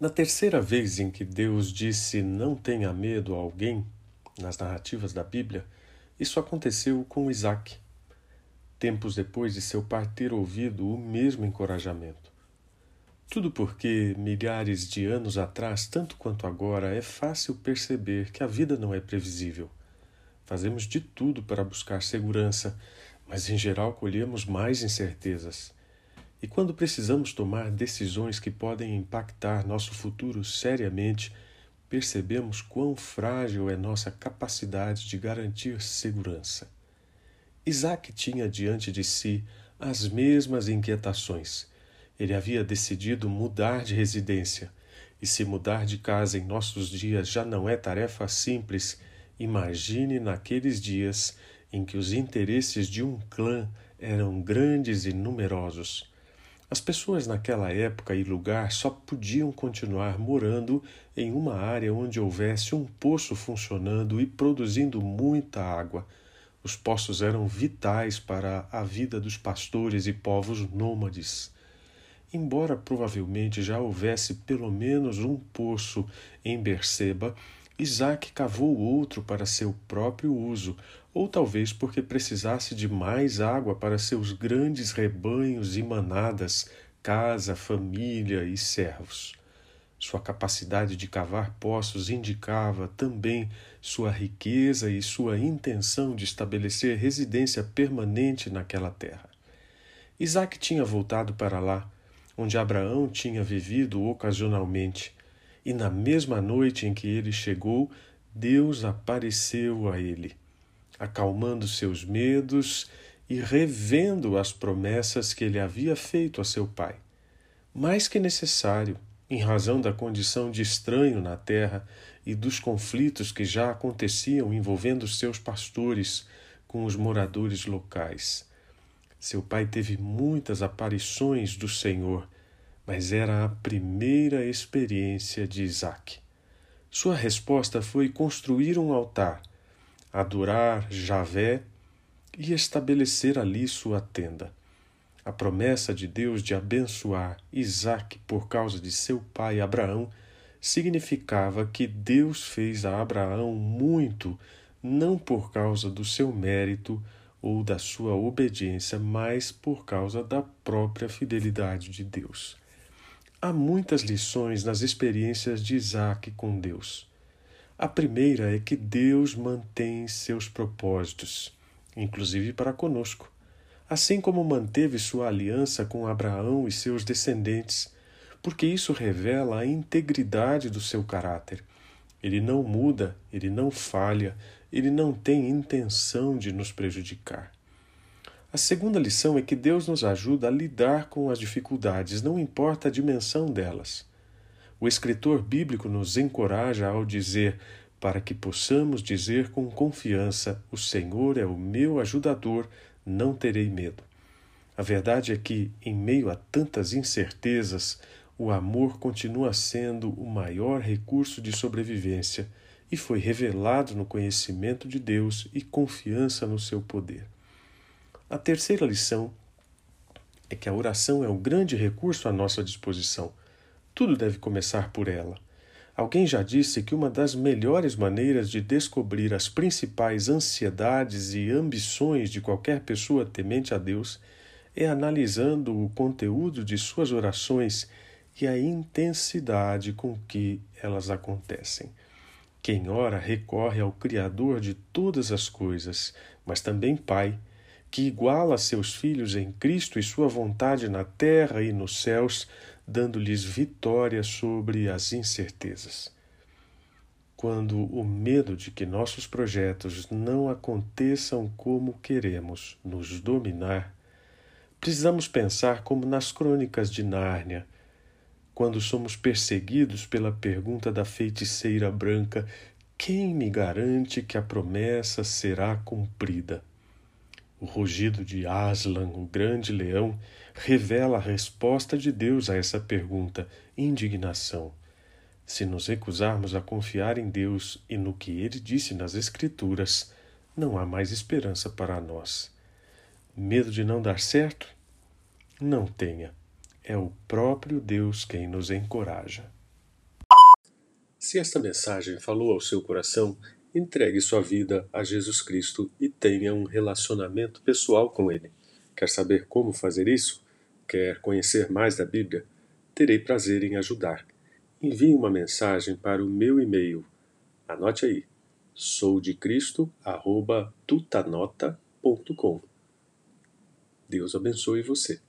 Na terceira vez em que Deus disse não tenha medo a alguém, nas narrativas da Bíblia, isso aconteceu com Isaac, tempos depois de seu pai ter ouvido o mesmo encorajamento. Tudo porque, milhares de anos atrás, tanto quanto agora, é fácil perceber que a vida não é previsível. Fazemos de tudo para buscar segurança, mas em geral colhemos mais incertezas. E quando precisamos tomar decisões que podem impactar nosso futuro seriamente, percebemos quão frágil é nossa capacidade de garantir segurança. Isaac tinha diante de si as mesmas inquietações. Ele havia decidido mudar de residência, e se mudar de casa em nossos dias já não é tarefa simples, imagine naqueles dias em que os interesses de um clã eram grandes e numerosos. As pessoas naquela época e lugar só podiam continuar morando em uma área onde houvesse um poço funcionando e produzindo muita água. Os poços eram vitais para a vida dos pastores e povos nômades. Embora provavelmente já houvesse pelo menos um poço em Berseba, Isaac cavou outro para seu próprio uso, ou talvez porque precisasse de mais água para seus grandes rebanhos e manadas, casa, família e servos. Sua capacidade de cavar poços indicava também sua riqueza e sua intenção de estabelecer residência permanente naquela terra. Isaac tinha voltado para lá, onde Abraão tinha vivido ocasionalmente, e na mesma noite em que ele chegou, Deus apareceu a ele, acalmando seus medos e revendo as promessas que ele havia feito a seu pai. Mais que necessário, em razão da condição de estranho na terra e dos conflitos que já aconteciam envolvendo seus pastores com os moradores locais. Seu pai teve muitas aparições do Senhor mas era a primeira experiência de Isaac. Sua resposta foi construir um altar, adorar Javé e estabelecer ali sua tenda. A promessa de Deus de abençoar Isaac por causa de seu pai Abraão significava que Deus fez a Abraão muito, não por causa do seu mérito ou da sua obediência, mas por causa da própria fidelidade de Deus. Há muitas lições nas experiências de Isaac com Deus. A primeira é que Deus mantém seus propósitos, inclusive para conosco, assim como manteve sua aliança com Abraão e seus descendentes, porque isso revela a integridade do seu caráter. Ele não muda, ele não falha, ele não tem intenção de nos prejudicar. A segunda lição é que Deus nos ajuda a lidar com as dificuldades, não importa a dimensão delas. O escritor bíblico nos encoraja ao dizer, para que possamos dizer com confiança: O Senhor é o meu ajudador, não terei medo. A verdade é que, em meio a tantas incertezas, o amor continua sendo o maior recurso de sobrevivência e foi revelado no conhecimento de Deus e confiança no seu poder. A terceira lição é que a oração é um grande recurso à nossa disposição. Tudo deve começar por ela. Alguém já disse que uma das melhores maneiras de descobrir as principais ansiedades e ambições de qualquer pessoa temente a Deus é analisando o conteúdo de suas orações e a intensidade com que elas acontecem. Quem ora recorre ao Criador de todas as coisas, mas também Pai que iguala seus filhos em Cristo e sua vontade na terra e nos céus, dando-lhes vitória sobre as incertezas. Quando o medo de que nossos projetos não aconteçam como queremos nos dominar, precisamos pensar como nas crônicas de Nárnia, quando somos perseguidos pela pergunta da feiticeira branca: quem me garante que a promessa será cumprida? O rugido de Aslan, o grande leão, revela a resposta de Deus a essa pergunta: indignação. Se nos recusarmos a confiar em Deus e no que ele disse nas Escrituras, não há mais esperança para nós. Medo de não dar certo? Não tenha. É o próprio Deus quem nos encoraja. Se esta mensagem falou ao seu coração, entregue sua vida a Jesus Cristo e tenha um relacionamento pessoal com Ele. Quer saber como fazer isso? Quer conhecer mais da Bíblia? Terei prazer em ajudar. Envie uma mensagem para o meu e-mail. Anote aí: soudecristo@tutanota.com. Deus abençoe você.